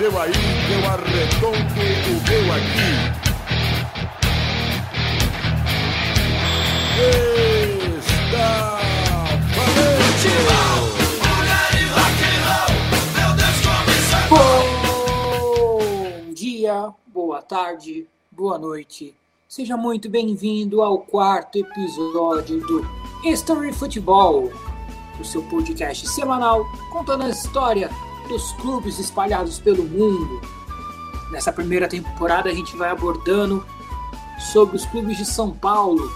seu aí, eu arredondo o meu aqui. Está Bom dia, boa tarde, boa noite. Seja muito bem-vindo ao quarto episódio do History Futebol, o seu podcast semanal contando a história dos clubes espalhados pelo mundo. Nessa primeira temporada a gente vai abordando sobre os clubes de São Paulo.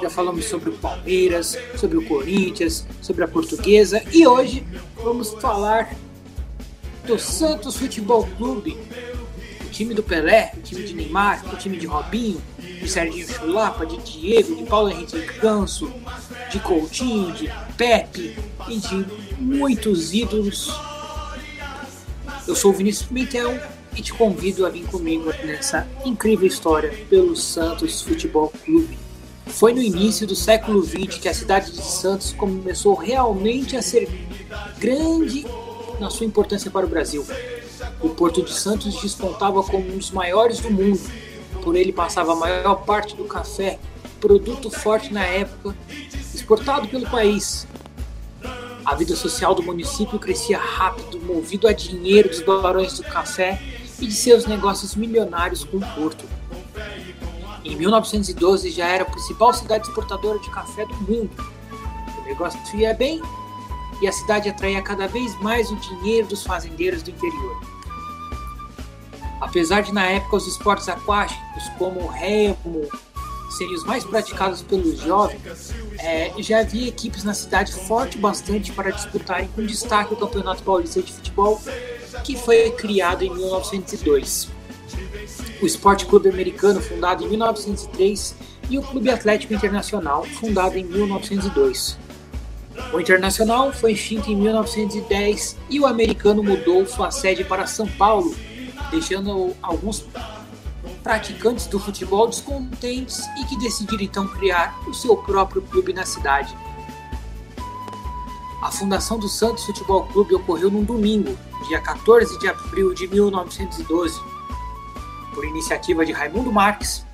Já falamos sobre o Palmeiras, sobre o Corinthians, sobre a Portuguesa e hoje vamos falar do Santos Futebol Clube, o time do Pelé, o time de Neymar, o time de Robinho, de Serginho Chulapa, de Diego, de Paulo Henrique Ganso, de Coutinho, de Pepe e de muitos ídolos. Eu sou o Vinícius Pimentel e te convido a vir comigo nessa incrível história pelo Santos Futebol Clube. Foi no início do século XX que a cidade de Santos começou realmente a ser grande na sua importância para o Brasil. O Porto de Santos despontava como um dos maiores do mundo. Por ele passava a maior parte do café, produto forte na época, exportado pelo país. A vida social do município crescia rápido, movido a dinheiro dos barões do café e de seus negócios milionários com o porto. Em 1912 já era a principal cidade exportadora de café do mundo. O negócio ia bem e a cidade atraía cada vez mais o dinheiro dos fazendeiros do interior. Apesar de na época os esportes aquáticos como o remo serem os mais praticados pelos jovens, é, já havia equipes na cidade forte bastante para disputarem com destaque o Campeonato Paulista de Futebol, que foi criado em 1902. O Esporte Clube Americano, fundado em 1903, e o Clube Atlético Internacional, fundado em 1902. O Internacional foi extinto em 1910 e o americano mudou sua sede para São Paulo, deixando alguns praticantes do futebol descontentes e que decidiram então criar o seu próprio clube na cidade. A fundação do Santos Futebol Clube ocorreu num domingo, dia 14 de abril de 1912, por iniciativa de Raimundo Marques,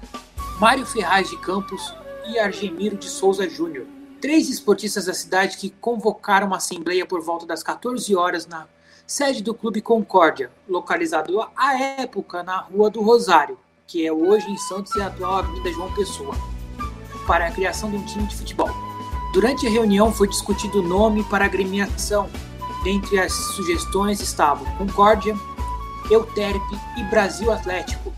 Mário Ferraz de Campos e Argemiro de Souza Júnior três esportistas da cidade que convocaram uma assembleia por volta das 14 horas na sede do Clube Concórdia, localizado à época na Rua do Rosário, que é hoje em Santos e a atual Avenida João Pessoa, para a criação de um time de futebol. Durante a reunião foi discutido o nome para a agremiação. Dentre as sugestões estavam Concórdia, Euterpe e Brasil Atlético,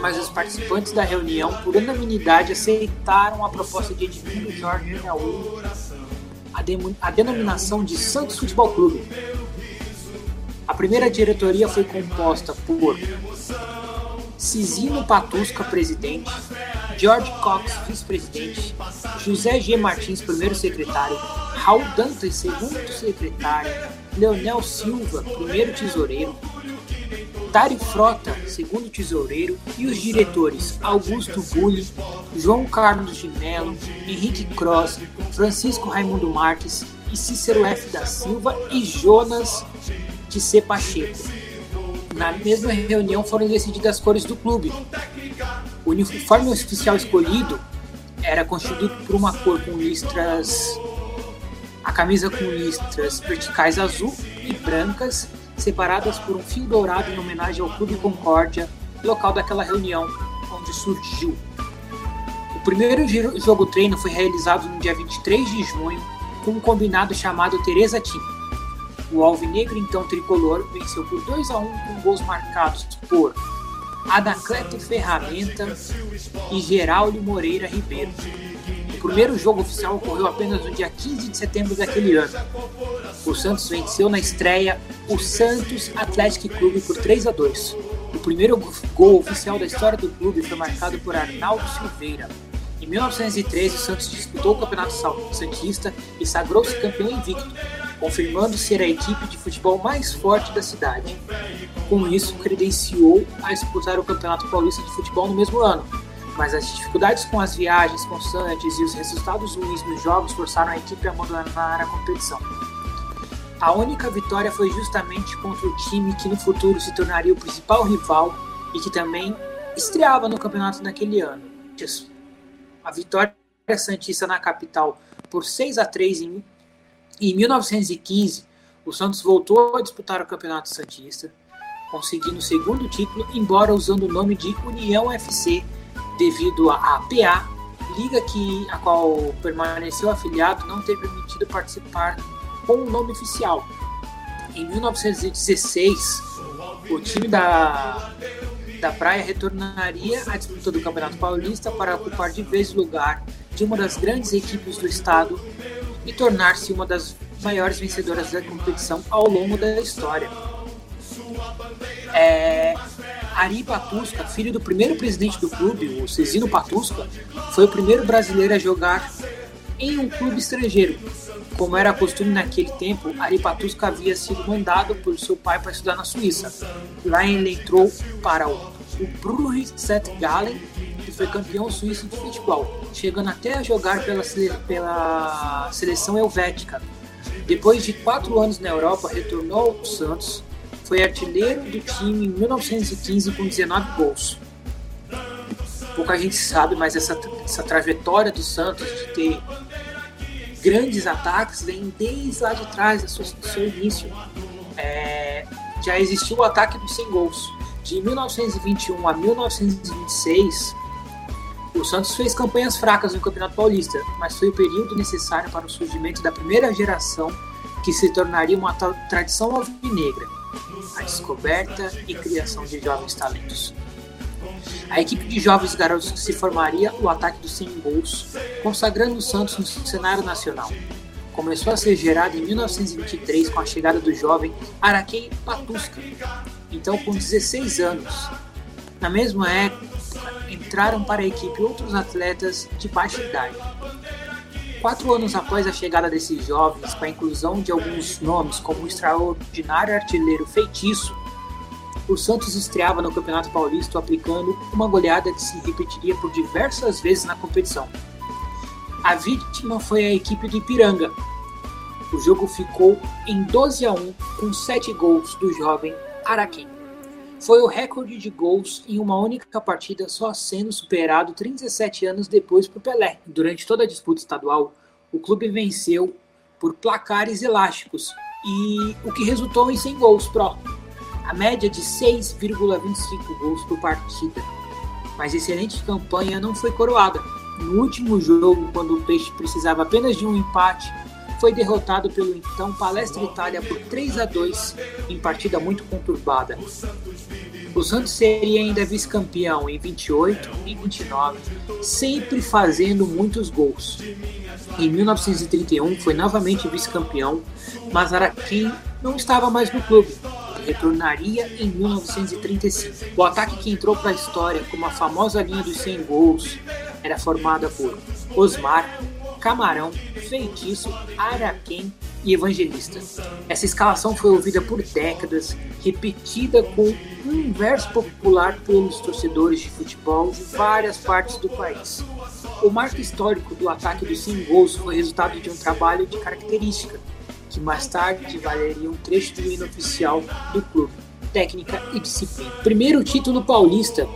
mas os participantes da reunião, por unanimidade, aceitaram a proposta de Edmundo Jorge a, a denominação de Santos Futebol Clube. A primeira diretoria foi composta por Cisino Patusca, presidente, George Cox, vice-presidente, José G. Martins, primeiro secretário, Raul Dantas, segundo secretário, Leonel Silva, primeiro tesoureiro, Dário Frota, segundo tesoureiro, e os diretores Augusto Bulli, João Carlos de Mello, Henrique Cross, Francisco Raimundo Marques e Cícero F. da Silva e Jonas de C. Pacheco. Na mesma reunião foram decididas as cores do clube. O uniforme oficial escolhido era constituído por uma cor com listras. A camisa com listras verticais azul e brancas separadas por um fio dourado em homenagem ao Clube Concórdia, local daquela reunião onde surgiu. O primeiro jogo treino foi realizado no dia 23 de junho com um combinado chamado Teresa Team. O Alvinegro, então tricolor, venceu por 2 a 1 com gols marcados por Adacleto Ferramenta e Geraldo Moreira Ribeiro. O primeiro jogo oficial ocorreu apenas no dia 15 de setembro daquele ano. O Santos venceu na estreia o Santos Atlético Clube por 3 a 2. O primeiro gol oficial da história do clube foi marcado por Arnaldo Silveira. Em 1913, o Santos disputou o Campeonato Santista e sagrou-se campeão invicto, confirmando ser a equipe de futebol mais forte da cidade. Com isso, credenciou a disputar o Campeonato Paulista de Futebol no mesmo ano, mas as dificuldades com as viagens constantes e os resultados ruins nos jogos forçaram a equipe a abandonar a competição. A única vitória foi justamente contra o time que no futuro se tornaria o principal rival e que também estreava no campeonato naquele ano. A vitória Santista na capital por 6 a 3 em, em 1915, o Santos voltou a disputar o Campeonato Santista, conseguindo o segundo título, embora usando o nome de União FC, devido à APA, liga que a qual permaneceu afiliado, não ter permitido participar com o nome oficial. Em 1916, o time da, da Praia retornaria à disputa do Campeonato Paulista para ocupar de vez o lugar de uma das grandes equipes do estado e tornar-se uma das maiores vencedoras da competição ao longo da história. É, Ari Patusca, filho do primeiro presidente do clube, o Cezino Patusca, foi o primeiro brasileiro a jogar em um clube estrangeiro. Como era costume naquele tempo, Ari Patusca havia sido mandado por seu pai para estudar na Suíça. Lá ele entrou para o, Brugge St. Gallen foi campeão suíço de futebol, chegando até a jogar pela, pela seleção helvética. Depois de quatro anos na Europa, retornou ao Santos, foi artilheiro do time em 1915 com 19 gols. Pouca gente sabe, mas essa, essa trajetória do Santos de ter grandes ataques vem desde lá de trás, do seu início. É, já existiu o ataque dos 100 gols. De 1921 a 1926, o Santos fez campanhas fracas no Campeonato Paulista, mas foi o período necessário para o surgimento da primeira geração que se tornaria uma tradição alvinegra, a descoberta e criação de jovens talentos. A equipe de jovens garotos que se formaria o ataque dos 100 gols, consagrando o Santos no cenário nacional. Começou a ser gerada em 1923 com a chegada do jovem Araquém Patusca, então com 16 anos. Na mesma época, entraram para a equipe outros atletas de baixa idade. Quatro anos após a chegada desses jovens, com a inclusão de alguns nomes como o extraordinário artilheiro Feitiço, o Santos estreava no Campeonato Paulista aplicando uma goleada que se repetiria por diversas vezes na competição. A vítima foi a equipe do Ipiranga. O jogo ficou em 12 a 1 com 7 gols do jovem Araquém foi o recorde de gols em uma única partida, só sendo superado 37 anos depois por Pelé. Durante toda a disputa estadual, o clube venceu por placares elásticos e o que resultou em 100 gols pró, a média de 6,25 gols por partida. Mas excelente campanha não foi coroada. No último jogo, quando o Peixe precisava apenas de um empate, foi derrotado pelo então Palestra Itália por 3 a 2 em partida muito conturbada. O Santos seria ainda vice-campeão em 28 e 29, sempre fazendo muitos gols. Em 1931 foi novamente vice-campeão, mas Araquém não estava mais no clube. Retornaria em 1935. O ataque que entrou para a história como a famosa linha dos 100 gols era formada por Osmar, Camarão, Feitiço, Araquém e Evangelista. Essa escalação foi ouvida por décadas, repetida com um verso popular pelos torcedores de futebol de várias partes do país. O marco histórico do ataque dos 100 gols foi resultado de um trabalho de característica, que mais tarde valeria um trecho do hino oficial do clube, técnica e disciplina. Primeiro título paulista,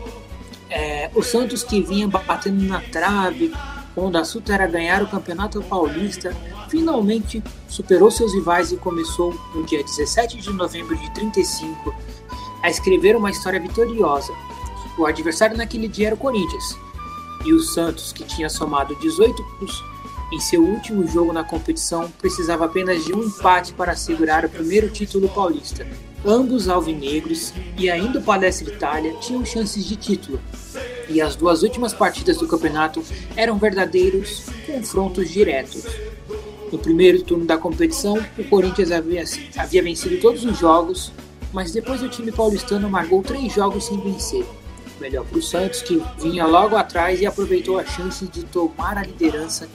é, o Santos que vinha batendo na trave, quando o assunto era ganhar o Campeonato Paulista, finalmente superou seus rivais e começou, no dia 17 de novembro de 35, a escrever uma história vitoriosa. O adversário naquele dia era o Corinthians, e o Santos, que tinha somado 18 pontos em seu último jogo na competição, precisava apenas de um empate para assegurar o primeiro título paulista. Ambos alvinegros e ainda o Palestra Itália tinham chances de título, e as duas últimas partidas do campeonato eram verdadeiros confrontos diretos. No primeiro turno da competição, o Corinthians havia, havia vencido todos os jogos, mas depois o time paulistano amargou três jogos sem vencer. Melhor para o Santos, que vinha logo atrás e aproveitou a chance de tomar a liderança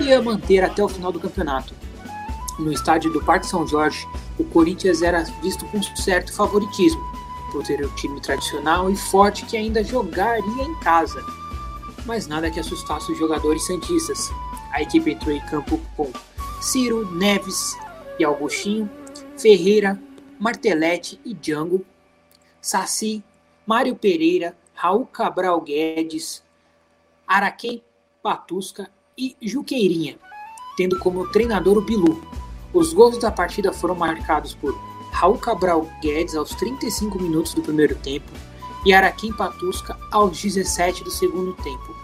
e a manter até o final do campeonato. No estádio do Parque São Jorge, o Corinthians era visto com certo favoritismo, por ter um time tradicional e forte que ainda jogaria em casa. Mas nada que assustasse os jogadores santistas. A equipe entrou em campo com Ciro, Neves e Augustinho, Ferreira, Martelete e Django, Saci, Mário Pereira, Raul Cabral Guedes, Araquém Patusca e Juqueirinha, tendo como treinador o Bilu. Os gols da partida foram marcados por Raul Cabral Guedes aos 35 minutos do primeiro tempo e Araquém Patusca aos 17 do segundo tempo.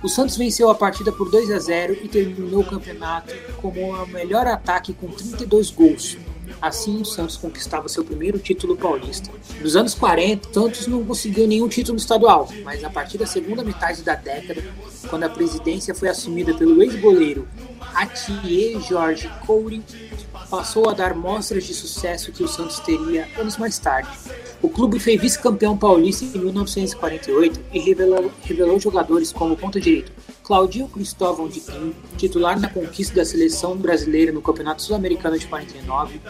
O Santos venceu a partida por 2 a 0 e terminou o campeonato como o melhor ataque com 32 gols. Assim, o Santos conquistava seu primeiro título paulista. Nos anos 40, o Santos não conseguiu nenhum título estadual, mas a partir da segunda metade da década, quando a presidência foi assumida pelo ex-goleiro Atier Jorge Couri, passou a dar mostras de sucesso que o Santos teria anos mais tarde. O clube foi vice-campeão paulista em 1948 e revelou, revelou jogadores como ponta-direito Claudio Cristóvão de Quim, titular na conquista da seleção brasileira no Campeonato Sul-Americano de 49,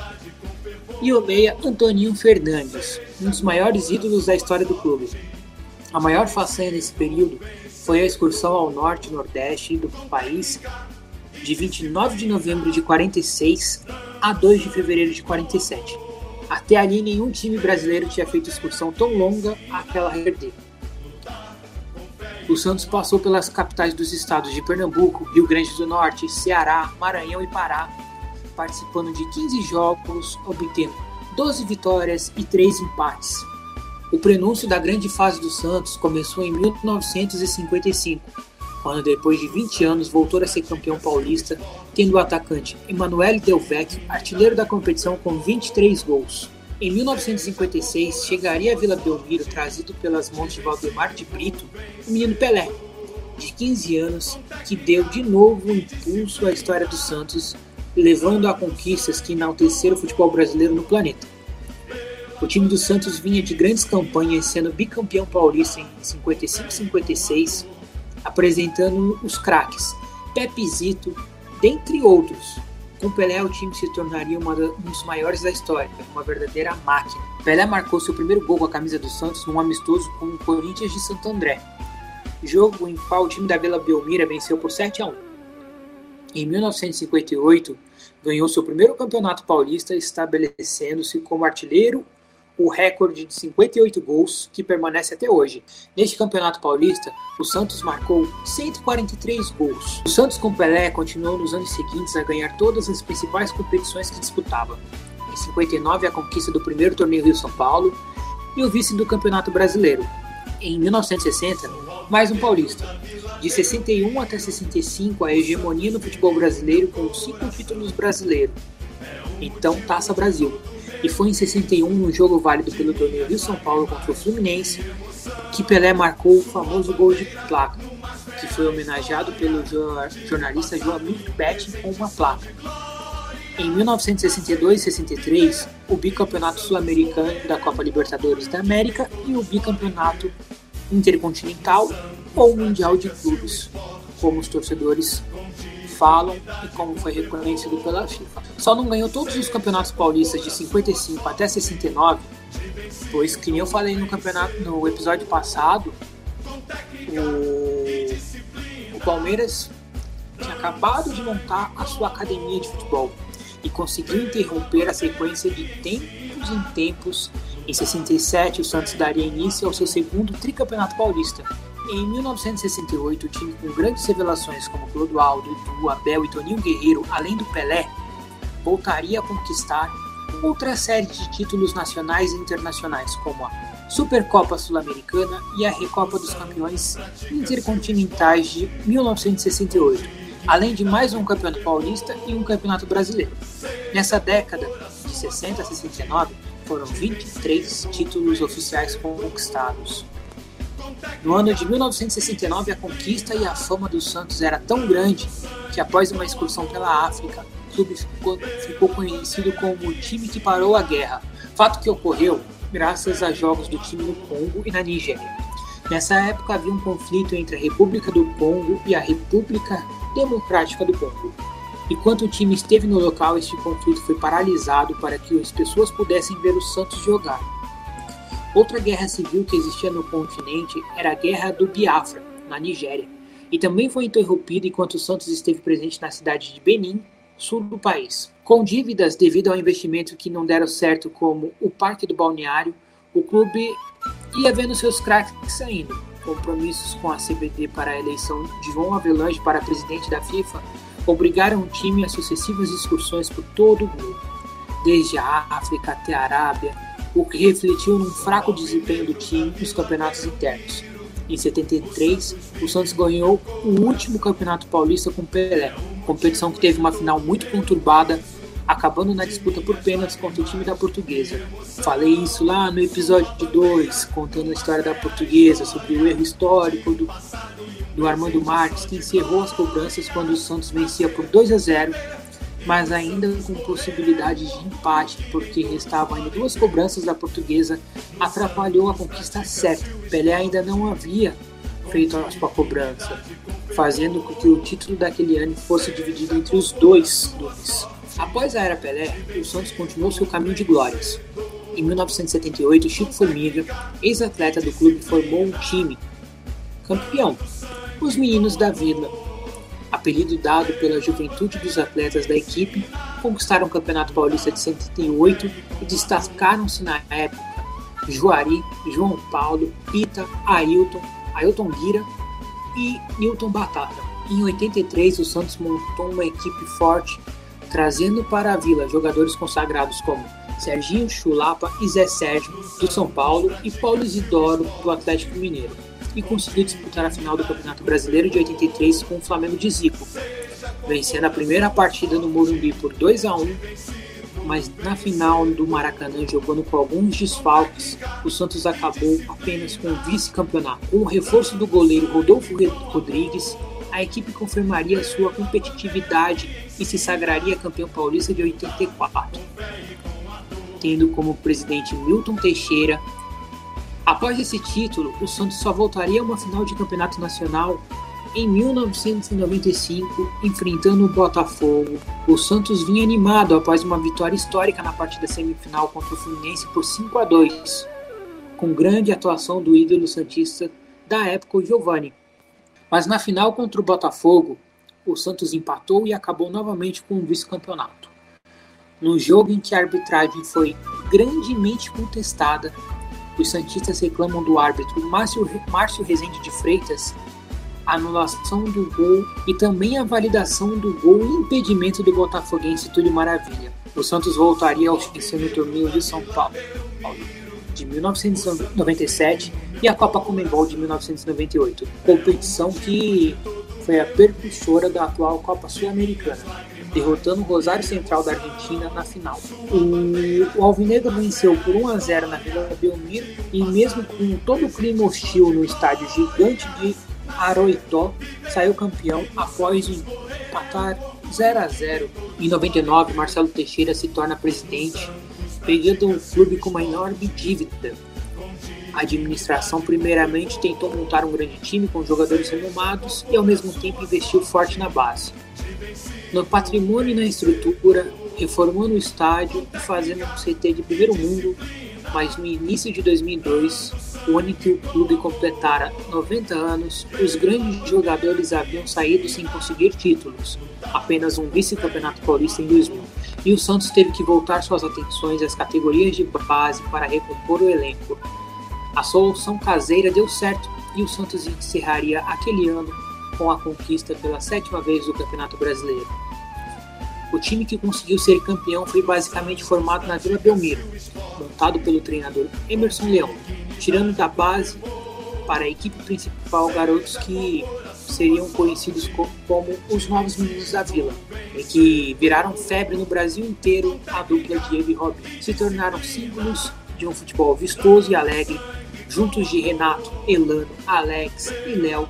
e o meia Antoninho Fernandes, um dos maiores ídolos da história do clube. A maior façanha nesse período foi a excursão ao norte e nordeste do país de 29 de novembro de 46 a 2 de fevereiro de 47. Até ali, nenhum time brasileiro tinha feito excursão tão longa àquela perder. O Santos passou pelas capitais dos estados de Pernambuco, Rio Grande do Norte, Ceará, Maranhão e Pará, participando de 15 jogos, obtendo 12 vitórias e 3 empates. O prenúncio da grande fase do Santos começou em 1955, quando depois de 20 anos voltou a ser campeão paulista, tendo o atacante Emanuele Del Vecchio artilheiro da competição com 23 gols. Em 1956, chegaria a Vila Belmiro trazido pelas mãos de Valdemar de Brito, o menino Pelé, de 15 anos, que deu de novo um impulso à história do Santos, levando a conquistas que enalteceram o futebol brasileiro no planeta. O time do Santos vinha de grandes campanhas, sendo bicampeão paulista em 55-56, apresentando os craques Pepizito, dentre outros. Com Pelé, o time se tornaria uma um dos maiores da história, uma verdadeira máquina. Pelé marcou seu primeiro gol com a camisa do Santos num amistoso com o Corinthians de Santo André, jogo em qual o time da Vila Belmira venceu por 7 a 1. Em 1958, ganhou seu primeiro campeonato paulista, estabelecendo-se como artilheiro o recorde de 58 gols que permanece até hoje. Neste Campeonato Paulista, o Santos marcou 143 gols. O Santos com Pelé continuou nos anos seguintes a ganhar todas as principais competições que disputava. Em 59, a conquista do primeiro torneio Rio-São Paulo e o vice do Campeonato Brasileiro. Em 1960, mais um paulista. De 61 até 65, a hegemonia no futebol brasileiro com cinco títulos brasileiros. Então, Taça Brasil e foi em 61, no jogo válido pelo torneio Rio São Paulo contra o Fluminense, que Pelé marcou o famoso gol de placa, que foi homenageado pelo jornalista Joamir Betting com uma placa. Em 1962 e 63, o bicampeonato sul-americano da Copa Libertadores da América e o bicampeonato intercontinental ou mundial de clubes, como os torcedores falam e como foi reconhecido pela FIFA. Só não ganhou todos os campeonatos paulistas de 55 até 69, pois que nem eu falei no campeonato no episódio passado, o, o Palmeiras tinha acabado de montar a sua academia de futebol e conseguiu interromper a sequência de tempos em tempos. Em 67, o Santos daria início ao seu segundo tricampeonato paulista, em 1968, o time com grandes revelações como Clodoaldo, Edu, Abel e Toninho Guerreiro, além do Pelé, voltaria a conquistar outra série de títulos nacionais e internacionais, como a Supercopa Sul-Americana e a Recopa dos Campeões Intercontinentais de 1968, além de mais um Campeonato Paulista e um Campeonato Brasileiro. Nessa década, de 60 a 69, foram 23 títulos oficiais conquistados. No ano de 1969, a conquista e a fama do Santos era tão grande que, após uma excursão pela África, o clube ficou, ficou conhecido como o time que parou a guerra, fato que ocorreu graças a jogos do time no Congo e na Nigéria. Nessa época havia um conflito entre a República do Congo e a República Democrática do Congo. Enquanto o time esteve no local, este conflito foi paralisado para que as pessoas pudessem ver o Santos jogar. Outra guerra civil que existia no continente era a Guerra do Biafra, na Nigéria, e também foi interrompida enquanto Santos esteve presente na cidade de Benin sul do país. Com dívidas devido ao investimento que não deram certo, como o Parque do Balneário, o clube ia vendo seus craques saindo. Compromissos com a CBD para a eleição de João Avelange para presidente da FIFA obrigaram o time a sucessivas excursões por todo o mundo, desde a África até a Arábia, o que refletiu num fraco desempenho do time nos campeonatos internos. Em 73, o Santos ganhou o último campeonato paulista com Pelé, competição que teve uma final muito conturbada, acabando na disputa por pênaltis contra o time da Portuguesa. Falei isso lá no episódio 2, contando a história da Portuguesa, sobre o erro histórico do, do Armando Marques, que encerrou as cobranças quando o Santos vencia por 2 a 0 mas ainda com possibilidade de empate, porque restavam ainda duas cobranças da portuguesa, atrapalhou a conquista certa. Pelé ainda não havia feito a sua cobrança, fazendo com que o título daquele ano fosse dividido entre os dois clubes. Após a era Pelé, o Santos continuou seu caminho de glórias. Em 1978, Chico Formiga, ex-atleta do clube, formou um time campeão, os Meninos da Vila, apelido dado pela juventude dos atletas da equipe, conquistaram o Campeonato Paulista de 78 e destacaram-se na época Juari, João Paulo, Pita, Ailton, Ailton Guira e Newton Batata. Em 83, o Santos montou uma equipe forte, trazendo para a Vila jogadores consagrados como Serginho Chulapa e Zé Sérgio, do São Paulo, e Paulo Isidoro, do Atlético Mineiro e conseguiu disputar a final do Campeonato Brasileiro de 83 com o Flamengo de Zico, vencendo a primeira partida no Morumbi por 2 a 1 mas na final do Maracanã, jogando com alguns desfalques, o Santos acabou apenas com o vice-campeonato. Com o reforço do goleiro Rodolfo Rodrigues, a equipe confirmaria sua competitividade e se sagraria campeão paulista de 84, tendo como presidente Milton Teixeira Após esse título, o Santos só voltaria a uma final de campeonato nacional em 1995, enfrentando o Botafogo. O Santos vinha animado após uma vitória histórica na partida semifinal contra o Fluminense por 5 a 2, com grande atuação do ídolo santista da época, o Giovani. Mas na final contra o Botafogo, o Santos empatou e acabou novamente com o vice-campeonato. No jogo em que a arbitragem foi grandemente contestada, os Santistas reclamam do árbitro Márcio, Márcio Rezende de Freitas anulação do gol e também a validação do gol e impedimento do botafoguense Túlio Maravilha. O Santos voltaria ao vencer no torneio de São Paulo de 1997 e a Copa Comembol de 1998, competição que foi a percussora da atual Copa Sul-Americana derrotando o Rosário Central da Argentina na final. O, o Alvinegro venceu por 1 a 0 na Vila Belmiro e mesmo com todo o clima hostil no estádio gigante de Aroitó, saiu campeão após empatar 0 a 0. Em 99, Marcelo Teixeira se torna presidente, pegando um clube com uma enorme dívida. A administração primeiramente tentou montar um grande time com jogadores renomados e ao mesmo tempo investiu forte na base no patrimônio e na estrutura, reformando o estádio e fazendo um CT de primeiro mundo, mas no início de 2002, o ano em que o clube completara 90 anos, os grandes jogadores haviam saído sem conseguir títulos, apenas um vice-campeonato paulista em 2000, e o Santos teve que voltar suas atenções às categorias de base para recompor o elenco. A solução caseira deu certo e o Santos encerraria aquele ano com a conquista pela sétima vez do Campeonato Brasileiro. O time que conseguiu ser campeão foi basicamente formado na Vila Belmiro, montado pelo treinador Emerson Leão, tirando da base para a equipe principal garotos que seriam conhecidos como os novos meninos da vila, e que viraram febre no Brasil inteiro a dupla Diego e Robin. Se tornaram símbolos de um futebol vistoso e alegre, juntos de Renato, Elano, Alex e Léo.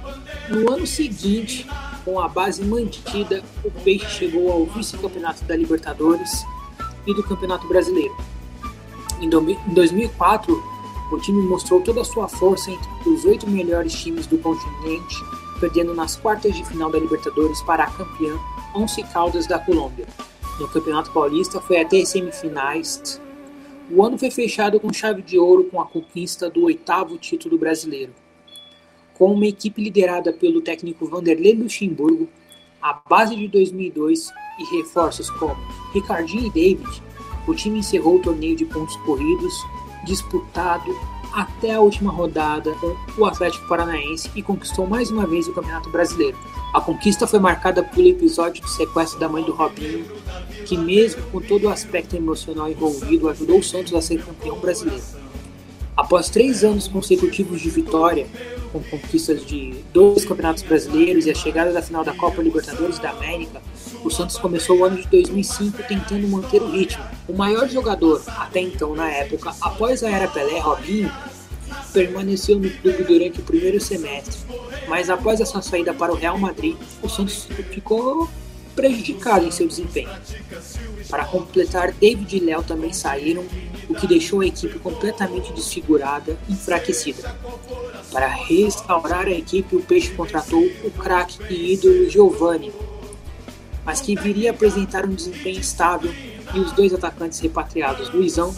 No ano seguinte, com a base mantida, o Peixe chegou ao vice-campeonato da Libertadores e do Campeonato Brasileiro. Em 2004, o time mostrou toda a sua força entre os oito melhores times do continente, perdendo nas quartas de final da Libertadores para a campeã Once Caldas da Colômbia. No Campeonato Paulista foi até as semifinais. O ano foi fechado com chave de ouro com a conquista do oitavo título brasileiro. Com uma equipe liderada pelo técnico Vanderlei Luxemburgo, a base de 2002 e reforços como Ricardinho e David, o time encerrou o torneio de pontos corridos disputado até a última rodada com o Atlético Paranaense e conquistou mais uma vez o Campeonato Brasileiro. A conquista foi marcada pelo episódio do sequestro da mãe do Robinho, que mesmo com todo o aspecto emocional envolvido, ajudou o Santos a ser campeão brasileiro. Após três anos consecutivos de vitória, com conquistas de dois campeonatos brasileiros e a chegada da final da Copa Libertadores da América, o Santos começou o ano de 2005 tentando manter o ritmo. O maior jogador, até então na época, após a era Pelé, Robinho, permaneceu no clube durante o primeiro semestre, mas após a sua saída para o Real Madrid, o Santos ficou prejudicado em seu desempenho. Para completar, David e Léo também saíram, o que deixou a equipe completamente desfigurada e enfraquecida. Para restaurar a equipe, o Peixe contratou o craque e ídolo Giovanni, mas que viria a apresentar um desempenho estável e os dois atacantes repatriados, Luizão,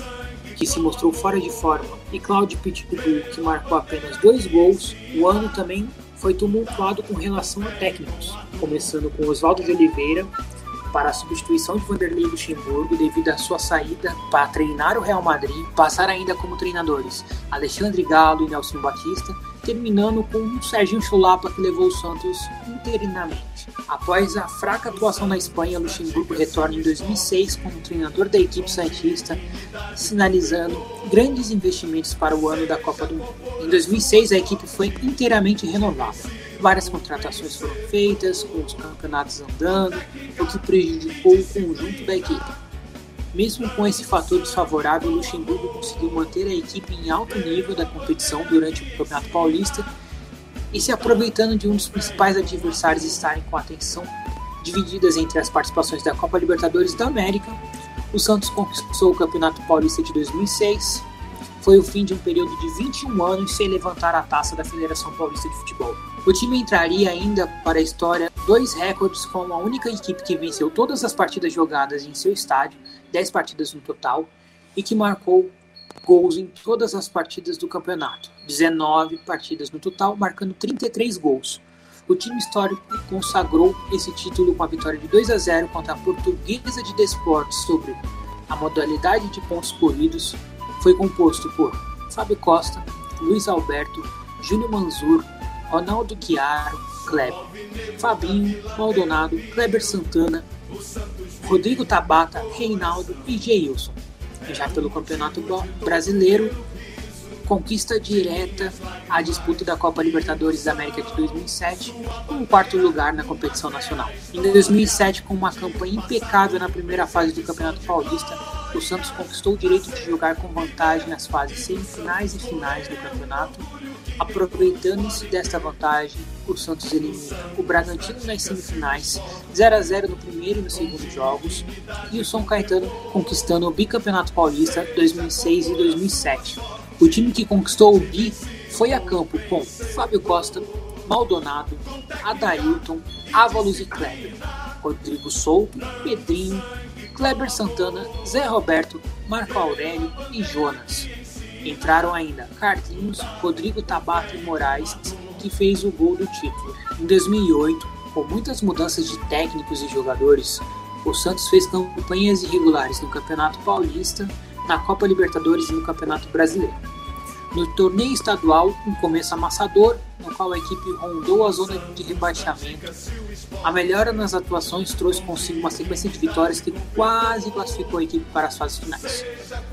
que se mostrou fora de forma, e Claudio Pitbull, que marcou apenas dois gols, o ano também foi tumultuado com relação a técnicos, começando com Oswaldo de Oliveira para a substituição de Vanderlei Luxemburgo devido à sua saída para treinar o Real Madrid, passar ainda como treinadores Alexandre Galo e Nelson Batista, terminando com um Serginho Chulapa que levou o Santos interinamente. Após a fraca atuação na Espanha, Luxemburgo retorna em 2006 como treinador da equipe santista, sinalizando grandes investimentos para o ano da Copa do Mundo. Em 2006, a equipe foi inteiramente renovada. Várias contratações foram feitas, com os campeonatos andando, o que prejudicou o conjunto da equipe. Mesmo com esse fator desfavorável, Luxemburgo conseguiu manter a equipe em alto nível da competição durante o Campeonato Paulista e se aproveitando de um dos principais adversários estarem com atenção divididas entre as participações da Copa Libertadores da América, o Santos conquistou o Campeonato Paulista de 2006. Foi o fim de um período de 21 anos sem levantar a taça da Federação Paulista de Futebol. O time entraria ainda para a história dois recordes como a única equipe que venceu todas as partidas jogadas em seu estádio, 10 partidas no total, e que marcou gols em todas as partidas do campeonato, 19 partidas no total, marcando 33 gols. O time histórico consagrou esse título com a vitória de 2 a 0 contra a Portuguesa de Desportes sobre a modalidade de pontos corridos. Foi composto por Fábio Costa, Luiz Alberto, Júnior Manzur, Ronaldo Chiaro, Kleber, Fabinho, Maldonado, Kleber Santana, Rodrigo Tabata, Reinaldo e Geilson. Já pelo Campeonato Brasileiro, conquista direta a disputa da Copa Libertadores da América de 2007, com o quarto lugar na competição nacional. Em 2007, com uma campanha impecável na primeira fase do Campeonato Paulista, o Santos conquistou o direito de jogar com vantagem nas fases semifinais e finais do campeonato. Aproveitando-se desta vantagem, o Santos elimina o Bragantino nas semifinais, 0 a 0 no primeiro e no segundo jogos, e o São Caetano conquistando o bicampeonato paulista 2006 e 2007. O time que conquistou o bi foi a campo com Fábio Costa, Maldonado, Adailton, Ávalos e Kleber, Rodrigo Souto, Pedrinho, Kleber Santana, Zé Roberto, Marco Aurélio e Jonas. Entraram ainda Carlinhos, Rodrigo Tabata e Moraes, que fez o gol do título. Em 2008, com muitas mudanças de técnicos e jogadores, o Santos fez campanhas irregulares no Campeonato Paulista, na Copa Libertadores e no Campeonato Brasileiro. No torneio estadual, um começo amassador, no qual a equipe rondou a zona de rebaixamento. A melhora nas atuações trouxe consigo uma sequência de vitórias que quase classificou a equipe para as fases finais.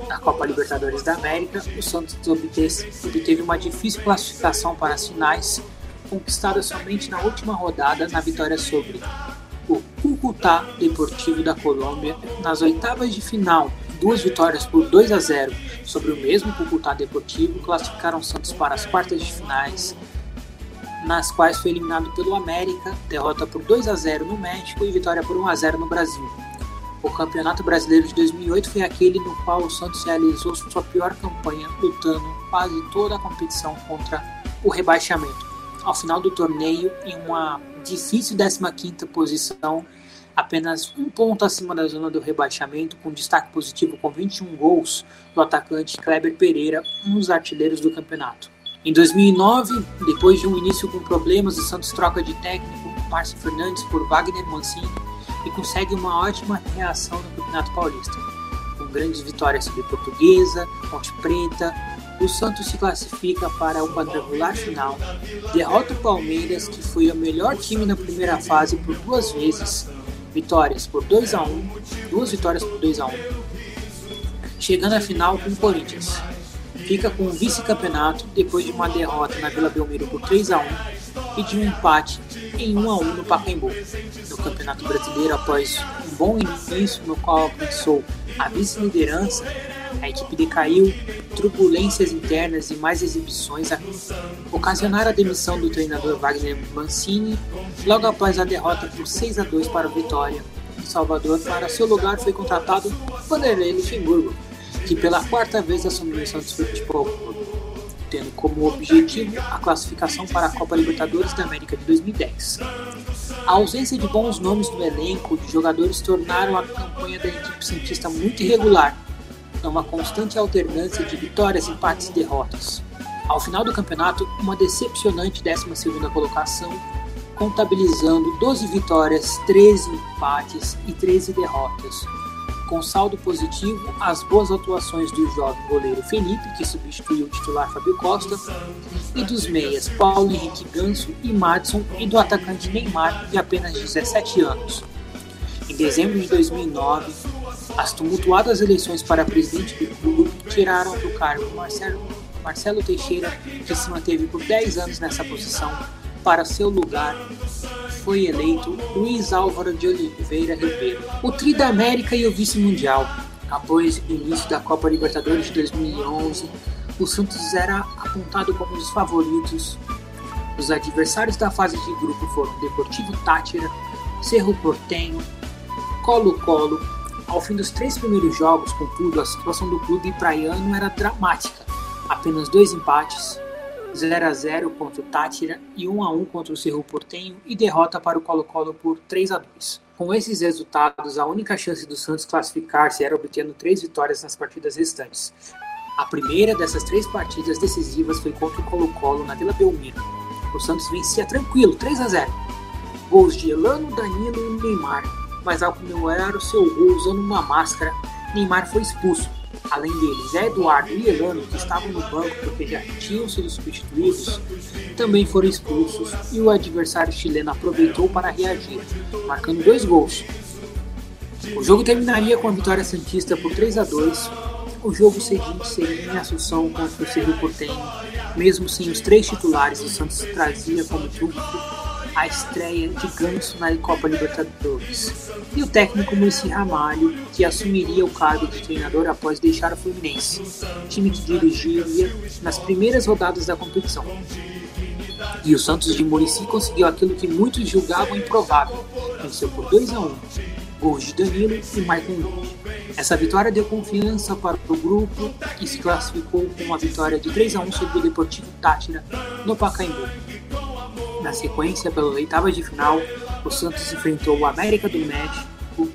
Na Copa Libertadores da América, o Santos obteve uma difícil classificação para as finais, conquistada somente na última rodada na vitória sobre o Cúcuta Deportivo da Colômbia nas oitavas de final duas vitórias por 2 a 0 sobre o mesmo Cúcuta Deportivo classificaram Santos para as quartas de finais, nas quais foi eliminado pelo América, derrota por 2 a 0 no México e vitória por 1 a 0 no Brasil. O Campeonato Brasileiro de 2008 foi aquele no qual o Santos realizou sua pior campanha, lutando quase toda a competição contra o rebaixamento. Ao final do torneio, em uma difícil 15ª posição, apenas um ponto acima da zona do rebaixamento, com destaque positivo com 21 gols do atacante Kleber Pereira, um dos artilheiros do campeonato. Em 2009, depois de um início com problemas, o Santos troca de técnico Márcio Fernandes por Wagner Mancini e consegue uma ótima reação no Campeonato Paulista, com grandes vitórias sobre Portuguesa, Ponte Preta. O Santos se classifica para o quadrangular final, derrota o Palmeiras, que foi o melhor time na primeira fase por duas vezes, vitórias por 2 a 1, duas vitórias por 2 a 1, chegando à final com o Corinthians. Fica com o vice-campeonato depois de uma derrota na Vila Belmiro por 3 a 1 e de um empate em 1 a 1 no Pacaembu. No Campeonato Brasileiro, após um bom início no qual alcançou a vice-liderança, a equipe decaiu, turbulências internas e mais exibições ocasionaram a demissão do treinador Wagner Mancini logo após a derrota por 6 a 2 para o Vitória. Em Salvador, para seu lugar foi contratado Vanderlei Luxemburgo, que pela quarta vez assumiu o Santos Futebol tendo como objetivo a classificação para a Copa Libertadores da América de 2010. A ausência de bons nomes no elenco de jogadores tornaram a campanha da equipe cientista muito irregular, uma constante alternância de vitórias, empates e derrotas. Ao final do campeonato, uma decepcionante 12ª colocação, contabilizando 12 vitórias, 13 empates e 13 derrotas, com saldo positivo, as boas atuações do jovem goleiro Felipe, que substituiu o titular Fábio Costa, e dos meias Paulo Henrique Ganso e Madison, e do atacante Neymar, de apenas 17 anos. Em dezembro de 2009, as tumultuadas eleições para presidente do clube tiraram do cargo Marcelo, Marcelo Teixeira, que se manteve por 10 anos nessa posição, para seu lugar foi eleito Luiz Álvaro de Oliveira Ribeiro, o tri da América e o vice-mundial. Após o início da Copa Libertadores de 2011, o Santos era apontado como um dos favoritos. Os adversários da fase de grupo foram Deportivo Tátira, Cerro Portenho, Colo-Colo. Ao fim dos três primeiros jogos, contudo, a situação do clube praiano era dramática. Apenas dois empates, 0 a 0 contra o Tátira e 1 a 1 contra o Cerro Portenho e derrota para o Colo-Colo por 3 a 2. Com esses resultados, a única chance do Santos classificar-se era obtendo três vitórias nas partidas restantes. A primeira dessas três partidas decisivas foi contra o Colo-Colo na Vila Belmiro. O Santos vencia tranquilo, 3 a 0. Gols de Elano, Danilo e Neymar, mas ao comemorar o seu gol usando uma máscara, Neymar foi expulso Além deles, Eduardo e Elano, que estavam no banco porque já tinham sido substituídos, também foram expulsos e o adversário chileno aproveitou para reagir, marcando dois gols. O jogo terminaria com a vitória santista por 3 a 2. O jogo seguinte seria em Assunção contra o Cerro Porteño. Mesmo sem os três titulares, o Santos trazia como trunfo a estreia de Ganso na Copa Libertadores, e o técnico Muricy Ramalho, que assumiria o cargo de treinador após deixar o Fluminense, time que dirigiria nas primeiras rodadas da competição. E o Santos de Muricy conseguiu aquilo que muitos julgavam improvável, venceu por 2 a 1, gols de Danilo e Michael Nunes. Essa vitória deu confiança para o grupo e se classificou com uma vitória de 3 a 1 sobre o Deportivo Tátira no Pacaembu. Na sequência, pelas oitavas de final, o Santos enfrentou o América do México.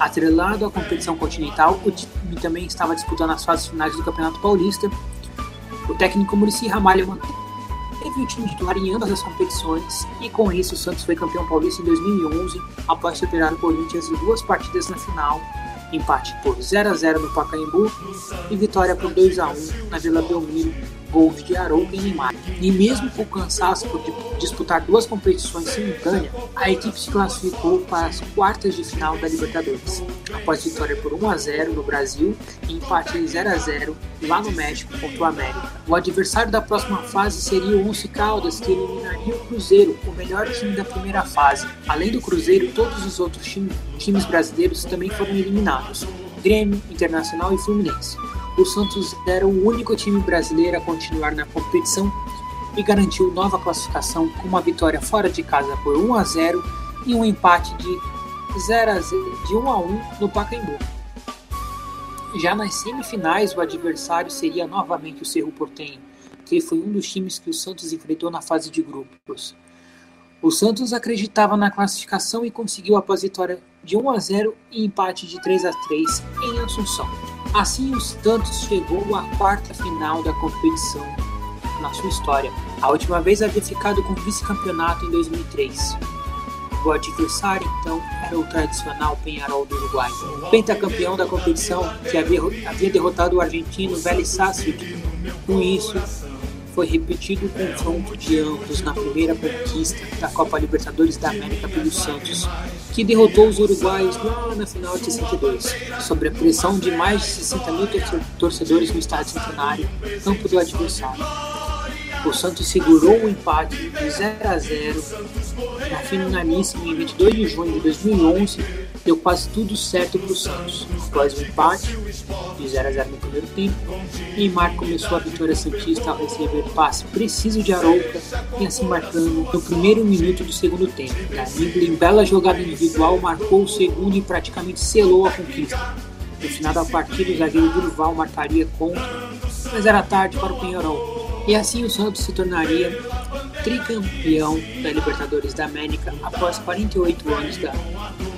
Atrelado à competição continental, o time também estava disputando as fases finais do Campeonato Paulista. O técnico Muricy Ramalho teve o time titular em ambas as competições e com isso o Santos foi campeão paulista em 2011 após superar o Corinthians em duas partidas na final, empate por 0 a 0 no Pacaembu e vitória por 2 a 1 na Vila Belmiro gols de Arouca e Neymar. E mesmo com o cansaço por disputar duas competições simultâneas, a equipe se classificou para as quartas de final da Libertadores, após vitória por 1 a 0 no Brasil e empate em 0 a 0 lá no México contra o América. O adversário da próxima fase seria o Once Caldas, que eliminaria o Cruzeiro, o melhor time da primeira fase. Além do Cruzeiro, todos os outros times brasileiros também foram eliminados. Grêmio, Internacional e Fluminense o Santos era o único time brasileiro a continuar na competição e garantiu nova classificação com uma vitória fora de casa por 1 a 0 e um empate de 0 a 0, de 1 a 1 no Pacaembu. Já nas semifinais, o adversário seria novamente o Cerro Portenho, que foi um dos times que o Santos enfrentou na fase de grupos. O Santos acreditava na classificação e conseguiu após vitória de 1 a 0 e empate de 3 a 3 em Assunção. Assim, o Santos chegou à quarta final da competição na sua história. A última vez havia ficado com vice-campeonato em 2003. O adversário, então, era o tradicional Penharol do Uruguai. Pentacampeão da competição, que havia, havia derrotado o argentino Vélez Sarsfield. Com isso, foi repetido o confronto de ambos na primeira conquista da Copa Libertadores da América pelo Santos, que derrotou os uruguaios lá na final de 62, sob a pressão de mais de 60 mil torcedores no estádio centenário, campo do adversário. O Santos segurou o empate de 0 a 0 na finalíssima em 22 de junho de 2011. Deu quase tudo certo para o Santos. Após o empate de 0 a 0 no primeiro tempo, Neymar começou a vitória santista ao receber passe preciso de Arouca e assim marcando no primeiro minuto do segundo tempo. Danilo, em bela jogada individual, marcou o segundo e praticamente selou a conquista. No final da partida, o zagueiro Durval marcaria contra, mas era tarde para o Penharol e assim o Santos se tornaria tricampeão da Libertadores da América após 48 anos da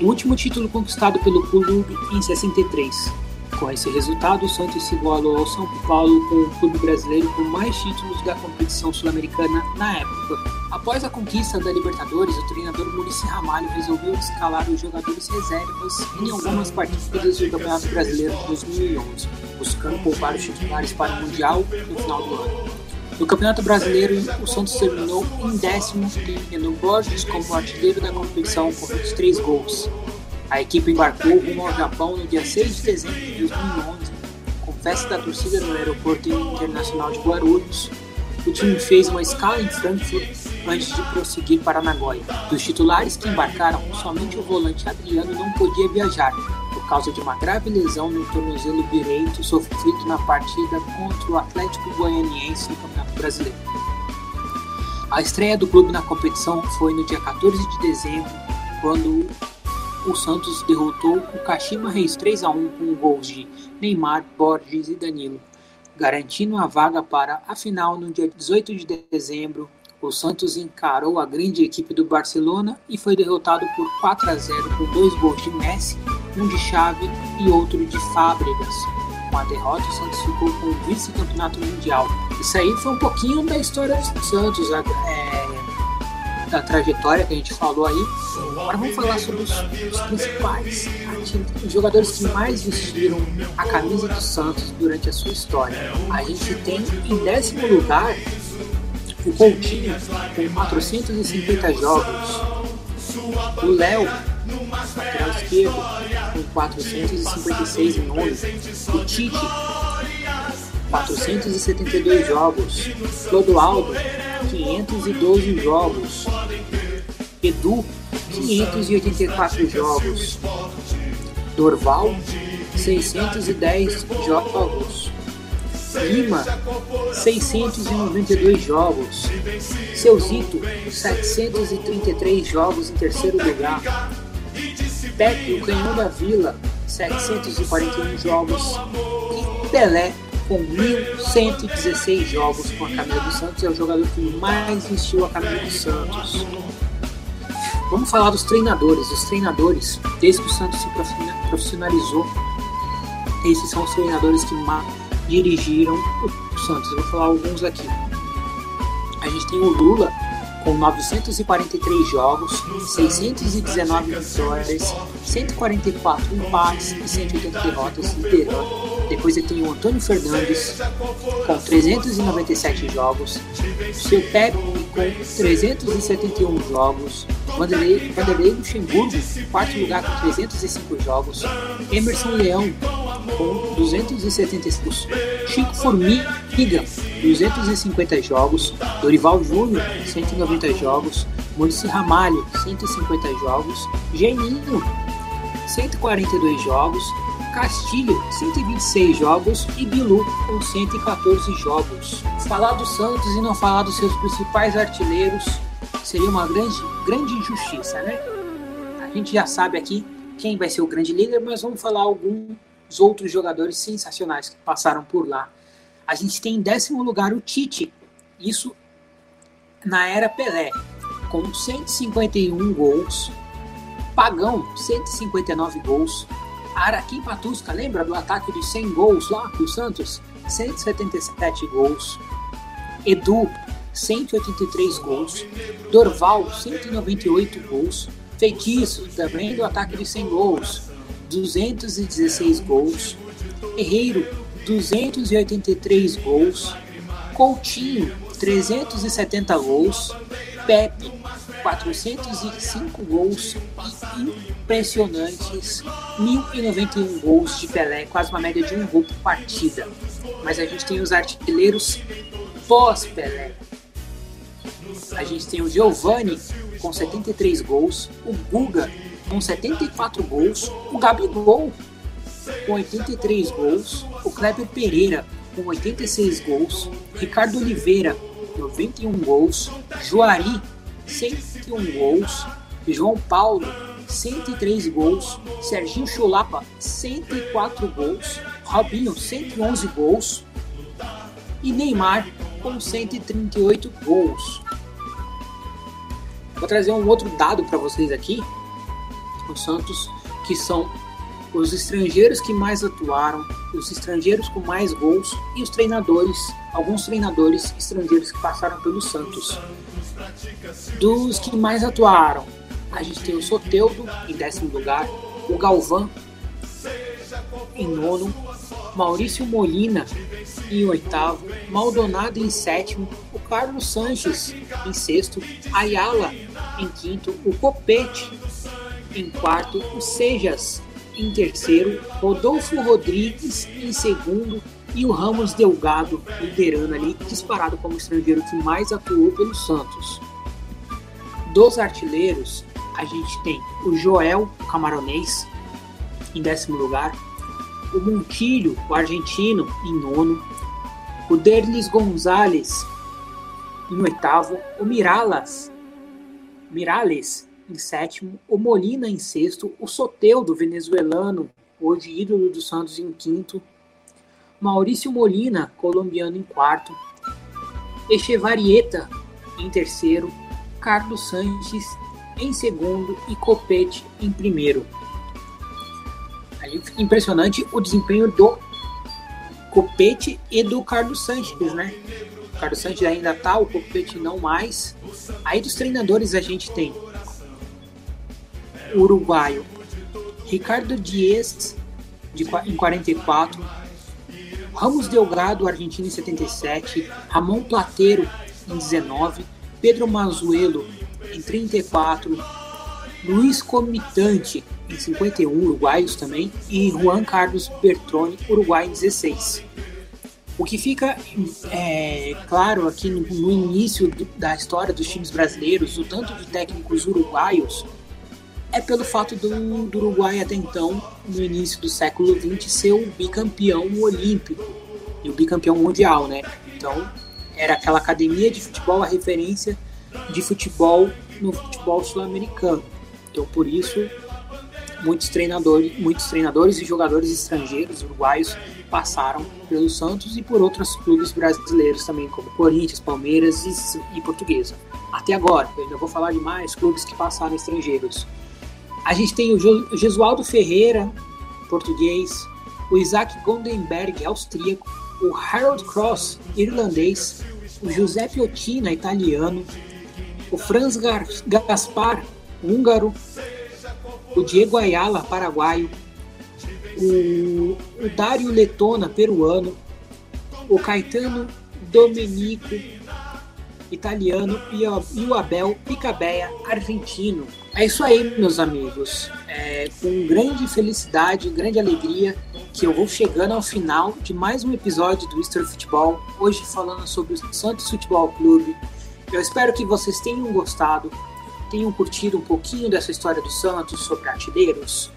o último título conquistado pelo clube em 63. Com esse resultado, o Santos se igualou ao São Paulo com o clube brasileiro com mais títulos da competição sul-americana na época. Após a conquista da Libertadores, o treinador Muricy Ramalho resolveu escalar os jogadores reservas em algumas partidas do Campeonato Brasileiro de 2011, buscando poupar os titulares para o Mundial no final do ano. No Campeonato Brasileiro, o Santos terminou em décimo, tendo Borges como artilheiro da competição com 23 gols. A equipe embarcou rumo ao Japão no dia 6 de dezembro de 2011, com festa da torcida no Aeroporto Internacional de Guarulhos. O time fez uma escala em Frankfurt antes de prosseguir para Nagoya. Dos titulares que embarcaram, somente o volante Adriano não podia viajar, causa de uma grave lesão no tornozelo direito sofrido na partida contra o Atlético Goianiense no Campeonato Brasileiro. A estreia do clube na competição foi no dia 14 de dezembro, quando o Santos derrotou o Kashima Reis 3 a 1 com gols de Neymar, Borges e Danilo, garantindo a vaga para a final no dia 18 de dezembro. O Santos encarou a grande equipe do Barcelona e foi derrotado por 4 a 0 com dois gols de Messi um de Chave e outro de Fábricas. Com a derrota, o Santos ficou com o vice-campeonato mundial. Isso aí foi um pouquinho da história do Santos, é, da trajetória que a gente falou aí. Agora vamos falar sobre os, os principais os jogadores que mais vestiram a camisa do Santos durante a sua história. A gente tem em décimo lugar o Coutinho com 450 jogos. O Léo lateral esquerdo, com 456 em nome. O Tite, 472 jogos. Clodoaldo, 512 jogos. Edu, 584 jogos. Dorval, 610 jogos. Lima, 692 jogos. Seuzito, 733 jogos em terceiro lugar. Pepe, o da Vila, 741 jogos. E Pelé, com 1.116 jogos com a camisa do Santos, é o jogador que mais vestiu a camisa do Santos. Vamos falar dos treinadores. Os treinadores, desde que o Santos se profissionalizou, esses são os treinadores que dirigiram o Santos. Eu vou falar alguns aqui. A gente tem o Lula, com 943 jogos, 619 vitórias, 144 empates e 180 derrotas liderando. Depois ele tem o Antônio Fernandes com 397 jogos, seu Pepe com 371 jogos, Vanderlei, Vanderlei Luxemburgo, quarto lugar com 305 jogos, Emerson Leão com 275, Chico Formiga, 250 jogos, Dorival Júnior, 190 jogos, Maurício Ramalho, 150 jogos, Geninho, 142 jogos, Castilho, 126 jogos. E Bilu, com 114 jogos. Falar do Santos e não falar dos seus principais artilheiros seria uma grande, grande injustiça, né? A gente já sabe aqui quem vai ser o grande líder, mas vamos falar alguns outros jogadores sensacionais que passaram por lá. A gente tem em décimo lugar o Tite, isso na era Pelé, com 151 gols. Pagão, 159 gols. Araquim Patusca, lembra do ataque de 100 gols lá para o Santos? 177 gols. Edu, 183 gols. Dorval, 198 gols. Feitiço, também do ataque de 100 gols, 216 gols. Herreiro, 283 gols. Coutinho, 370 gols. Pepe, 405 gols e impressionantes 1.091 gols de Pelé, quase uma média de um gol por partida. Mas a gente tem os artilheiros pós-Pelé. A gente tem o Giovanni com 73 gols, o Guga com 74 gols, o Gabigol com 83 gols, o Kleber Pereira com 86 gols, Ricardo Oliveira 91 gols, Juari 101 gols, João Paulo 103 gols, Serginho Chulapa 104 gols, Robinho 111 gols e Neymar com 138 gols. Vou trazer um outro dado para vocês aqui, o Santos, que são os estrangeiros que mais atuaram, os estrangeiros com mais gols e os treinadores, alguns treinadores estrangeiros que passaram pelo Santos. Dos que mais atuaram, a gente tem o Soteudo em décimo lugar, o Galvão em nono, Maurício Molina em oitavo, Maldonado em sétimo, o Carlos Sanches em sexto, Ayala em quinto, o Copete em quarto, o Sejas em terceiro, Rodolfo Rodrigues em segundo e o Ramos Delgado liderando ali, disparado como estrangeiro que mais atuou pelo Santos. Dos artilheiros, a gente tem o Joel Camaronês em décimo lugar, o Montilho, o argentino, em nono, o Derlis Gonzalez em oitavo, o Miralas, Mirales em sétimo, o Molina em sexto, o Soteudo venezuelano, hoje ídolo do Santos em quinto, Maurício Molina, colombiano em quarto, Echevarieta em terceiro, Carlos Sanches em segundo e Copete em primeiro. Aí impressionante o desempenho do Copete e do Carlos Sanches, né? O Carlos Sanches ainda tá, o Copete não mais. Aí dos treinadores a gente tem uruguaio. Ricardo Dias de, em 44, Ramos Delgado, argentino em 77, Ramon Plateiro em 19, Pedro Mazuelo em 34, Luiz Comitante em 51, uruguaios também, e Juan Carlos Bertroni, uruguai em 16. O que fica é, claro aqui no, no início da história dos times brasileiros, o tanto de técnicos uruguaios, é pelo fato do, do Uruguai até então, no início do século XX, ser o bicampeão olímpico e o bicampeão mundial, né? Então, era aquela academia de futebol a referência de futebol no futebol sul-americano. Então, por isso, muitos treinadores, muitos treinadores e jogadores estrangeiros uruguaios passaram pelo Santos e por outros clubes brasileiros também, como Corinthians, Palmeiras e, e Portuguesa. Até agora, eu ainda vou falar de mais clubes que passaram estrangeiros. A gente tem o Jesualdo Ferreira, português, o Isaac Gondenberg, austríaco, o Harold Cross, irlandês, o Giuseppe Ottina, italiano, o Franz Gaspar, húngaro, o Diego Ayala, paraguaio, o, o Dário Letona, peruano, o Caetano Domenico, italiano, e o Abel Picabeia, argentino. É isso aí, meus amigos. É com grande felicidade, grande alegria que eu vou chegando ao final de mais um episódio do History Futebol, hoje falando sobre o Santos Futebol Clube, eu espero que vocês tenham gostado, tenham curtido um pouquinho dessa história do Santos, sobre artilheiros,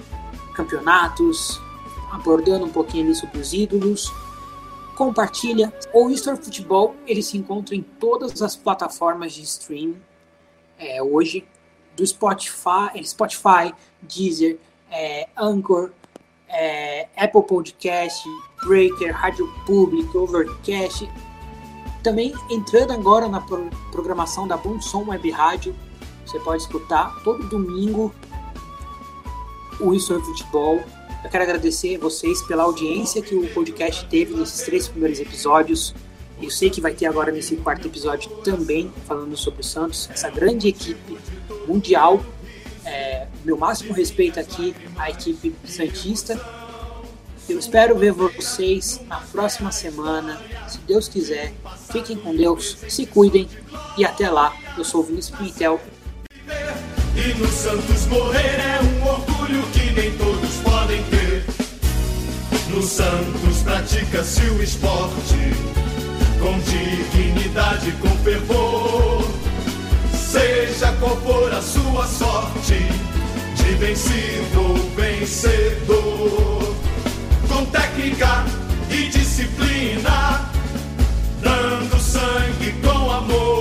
campeonatos, abordando um pouquinho ali sobre os ídolos. Compartilha. O History Futebol ele se encontra em todas as plataformas de stream é, hoje, do Spotify, Spotify, Deezer, é, Anchor, é, Apple Podcast, Breaker, Rádio Public, Overcast também entrando agora na programação da Bom Som Web Rádio, você pode escutar todo domingo o Isso é Futebol. Eu quero agradecer vocês pela audiência que o podcast teve nesses três primeiros episódios. Eu sei que vai ter agora nesse quarto episódio também, falando sobre o Santos, essa grande equipe mundial. É, meu máximo respeito aqui à equipe Santista. Eu espero ver vocês na próxima semana, se Deus quiser. Fiquem com Deus, se cuidem e até lá. Eu sou o Vinícius Pimentel. E no Santos morrer é um orgulho que nem todos podem ter. No Santos pratica-se o esporte com dignidade, com fervor. Seja qual for a sua sorte, de vencido ou vencedor. Com técnica e disciplina, dando sangue com amor.